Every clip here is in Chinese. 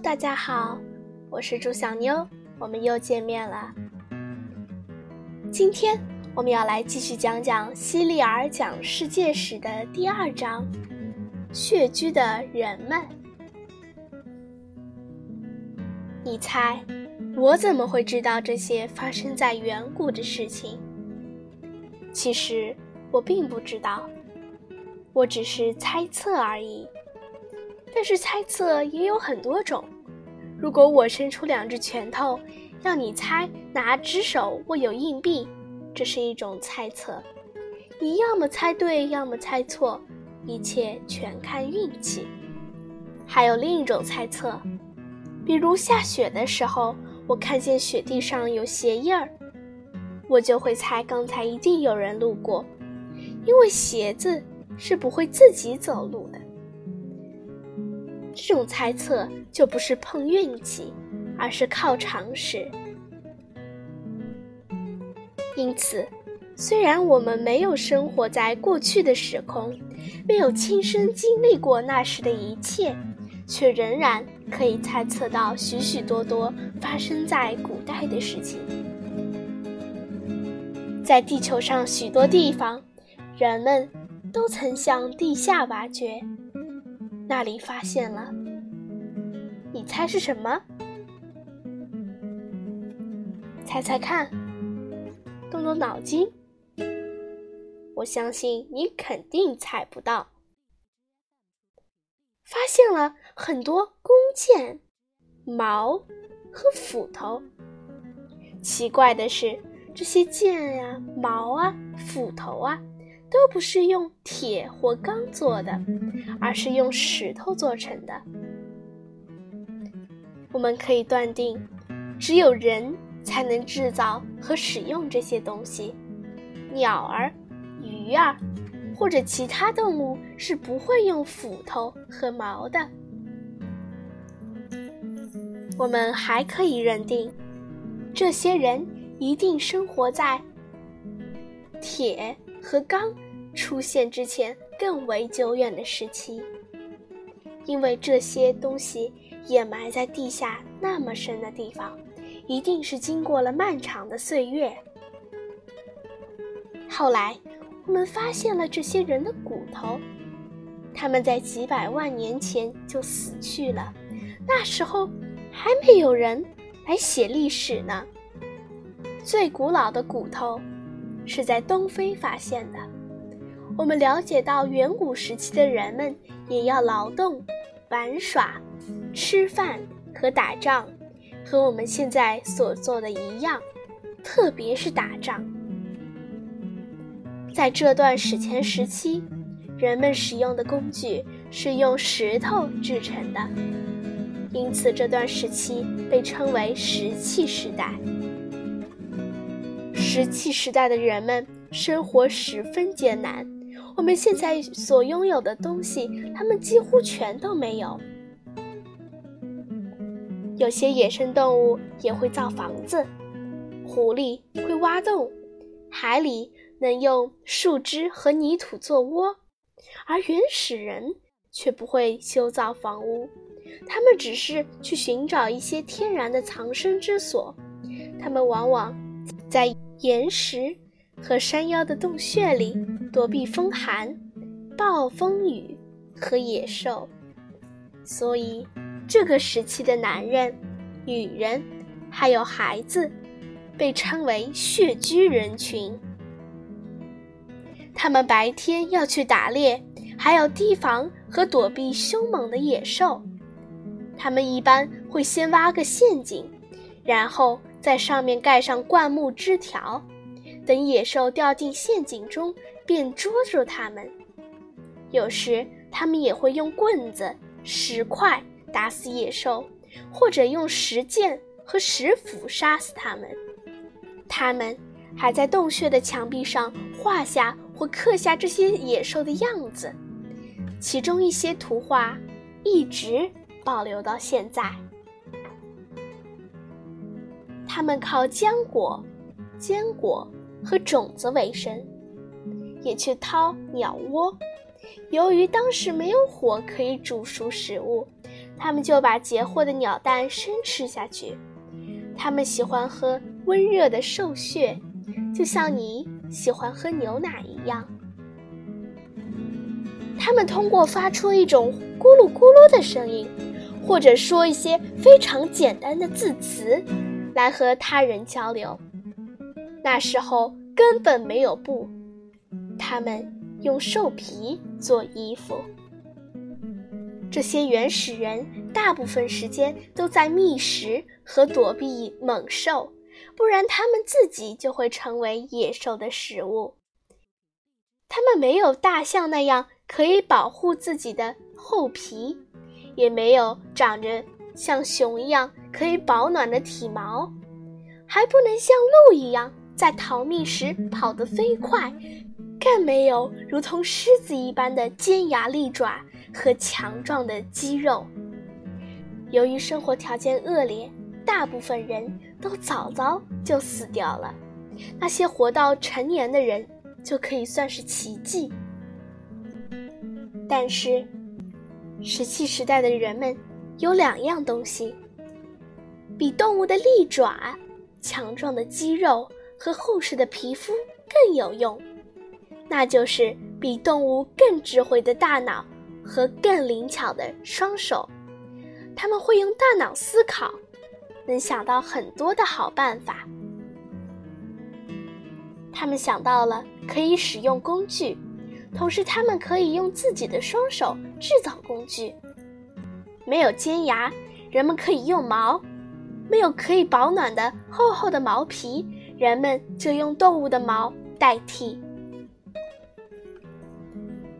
大家好，我是朱小妞，我们又见面了。今天我们要来继续讲讲希利尔讲世界史的第二章：穴居的人们。你猜，我怎么会知道这些发生在远古的事情？其实我并不知道，我只是猜测而已。但是猜测也有很多种。如果我伸出两只拳头，让你猜哪只手握有硬币，这是一种猜测。你要么猜对，要么猜错，一切全看运气。还有另一种猜测，比如下雪的时候，我看见雪地上有鞋印儿，我就会猜刚才一定有人路过，因为鞋子是不会自己走路的。这种猜测就不是碰运气，而是靠常识。因此，虽然我们没有生活在过去的时空，没有亲身经历过那时的一切，却仍然可以猜测到许许多多发生在古代的事情。在地球上许多地方，人们都曾向地下挖掘。那里发现了，你猜是什么？猜猜看，动动脑筋。我相信你肯定猜不到。发现了很多弓箭、矛和斧头。奇怪的是，这些剑呀、矛啊、斧头啊。都不是用铁或钢做的，而是用石头做成的。我们可以断定，只有人才能制造和使用这些东西，鸟儿、鱼儿或者其他动物是不会用斧头和矛的。我们还可以认定，这些人一定生活在铁。和钢出现之前更为久远的时期，因为这些东西掩埋在地下那么深的地方，一定是经过了漫长的岁月。后来，我们发现了这些人的骨头，他们在几百万年前就死去了，那时候还没有人来写历史呢。最古老的骨头。是在东非发现的。我们了解到，远古时期的人们也要劳动、玩耍、吃饭和打仗，和我们现在所做的一样，特别是打仗。在这段史前时期，人们使用的工具是用石头制成的，因此这段时期被称为石器时代。石器时代的人们生活十分艰难，我们现在所拥有的东西，他们几乎全都没有。有些野生动物也会造房子，狐狸会挖洞，海里能用树枝和泥土做窝，而原始人却不会修造房屋，他们只是去寻找一些天然的藏身之所，他们往往在。岩石和山腰的洞穴里躲避风寒、暴风雨和野兽，所以这个时期的男人、女人还有孩子被称为穴居人群。他们白天要去打猎，还有提防和躲避凶猛的野兽。他们一般会先挖个陷阱，然后。在上面盖上灌木枝条，等野兽掉进陷阱中，便捉住它们。有时，他们也会用棍子、石块打死野兽，或者用石剑和石斧杀死它们。他们还在洞穴的墙壁上画下或刻下这些野兽的样子，其中一些图画一直保留到现在。他们靠浆果、坚果和种子为生，也去掏鸟窝。由于当时没有火可以煮熟食物，它们就把截获的鸟蛋生吃下去。它们喜欢喝温热的兽血，就像你喜欢喝牛奶一样。它们通过发出一种咕噜咕噜的声音，或者说一些非常简单的字词，来和他人交流。那时候根本没有布，他们用兽皮做衣服。这些原始人大部分时间都在觅食和躲避猛兽，不然他们自己就会成为野兽的食物。他们没有大象那样可以保护自己的厚皮，也没有长着像熊一样可以保暖的体毛，还不能像鹿一样在逃命时跑得飞快，更没有如同狮子一般的尖牙利爪。和强壮的肌肉。由于生活条件恶劣，大部分人都早早就死掉了。那些活到成年的人就可以算是奇迹。但是，石器时代的人们有两样东西，比动物的利爪、强壮的肌肉和厚实的皮肤更有用，那就是比动物更智慧的大脑。和更灵巧的双手，他们会用大脑思考，能想到很多的好办法。他们想到了可以使用工具，同时他们可以用自己的双手制造工具。没有尖牙，人们可以用毛；没有可以保暖的厚厚的毛皮，人们就用动物的毛代替。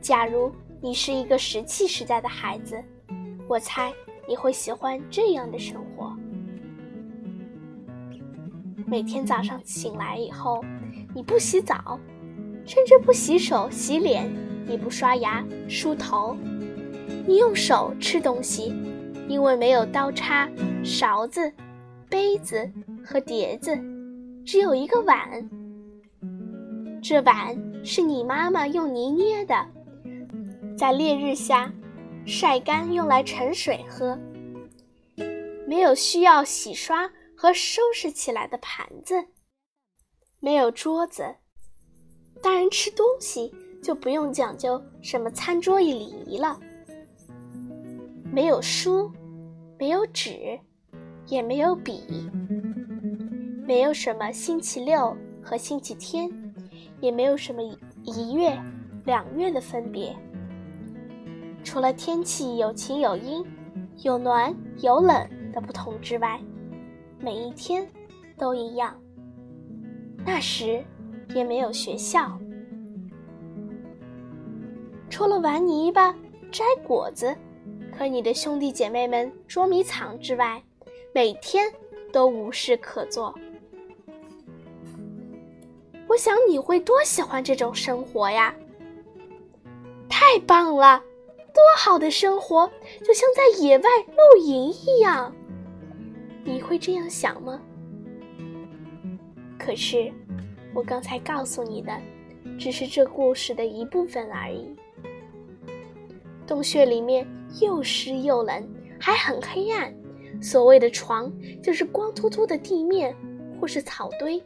假如。你是一个石器时代的孩子，我猜你会喜欢这样的生活。每天早上醒来以后，你不洗澡，甚至不洗手洗脸，你不刷牙梳头，你用手吃东西，因为没有刀叉、勺子、杯子和碟子，只有一个碗。这碗是你妈妈用泥捏的。在烈日下晒干，用来盛水喝。没有需要洗刷和收拾起来的盘子，没有桌子，大人吃东西就不用讲究什么餐桌椅礼仪了。没有书，没有纸，也没有笔，没有什么星期六和星期天，也没有什么一月、两月的分别。除了天气有晴有阴、有暖有冷的不同之外，每一天都一样。那时也没有学校，除了玩泥巴、摘果子和你的兄弟姐妹们捉迷藏之外，每天都无事可做。我想你会多喜欢这种生活呀！太棒了！多好的生活，就像在野外露营一样。你会这样想吗？可是，我刚才告诉你的，只是这故事的一部分而已。洞穴里面又湿又冷，还很黑暗。所谓的床，就是光秃秃的地面，或是草堆，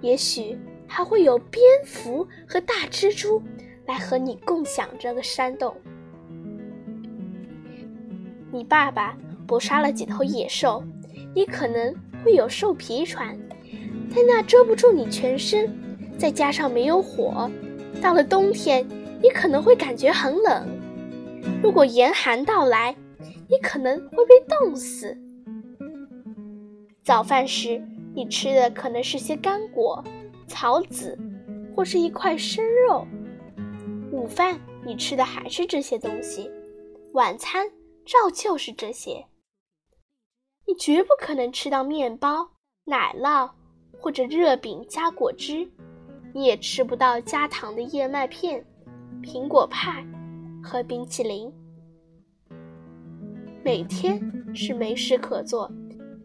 也许还会有蝙蝠和大蜘蛛来和你共享这个山洞。你爸爸捕杀了几头野兽，你可能会有兽皮穿，但那遮不住你全身。再加上没有火，到了冬天，你可能会感觉很冷。如果严寒到来，你可能会被冻死。早饭时，你吃的可能是些干果、草籽，或是一块生肉。午饭，你吃的还是这些东西。晚餐。照旧是这些，你绝不可能吃到面包、奶酪或者热饼加果汁，你也吃不到加糖的燕麦片、苹果派和冰淇淋。每天是没事可做，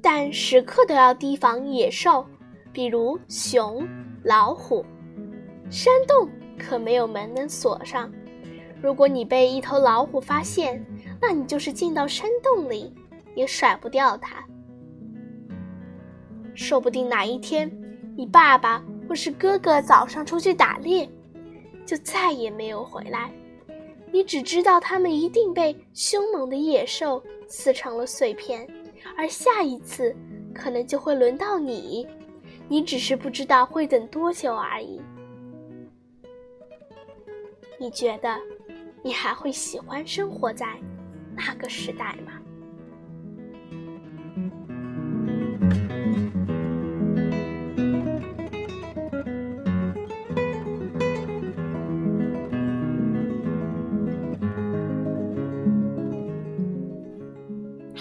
但时刻都要提防野兽，比如熊、老虎。山洞可没有门能锁上，如果你被一头老虎发现。那你就是进到山洞里也甩不掉它。说不定哪一天，你爸爸或是哥哥早上出去打猎，就再也没有回来。你只知道他们一定被凶猛的野兽撕成了碎片，而下一次可能就会轮到你，你只是不知道会等多久而已。你觉得，你还会喜欢生活在那个时代吗？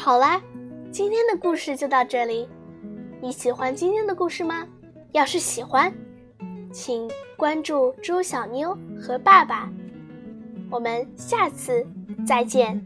好啦，今天的故事就到这里。你喜欢今天的故事吗？要是喜欢，请关注猪小妞和爸爸。我们下次再见。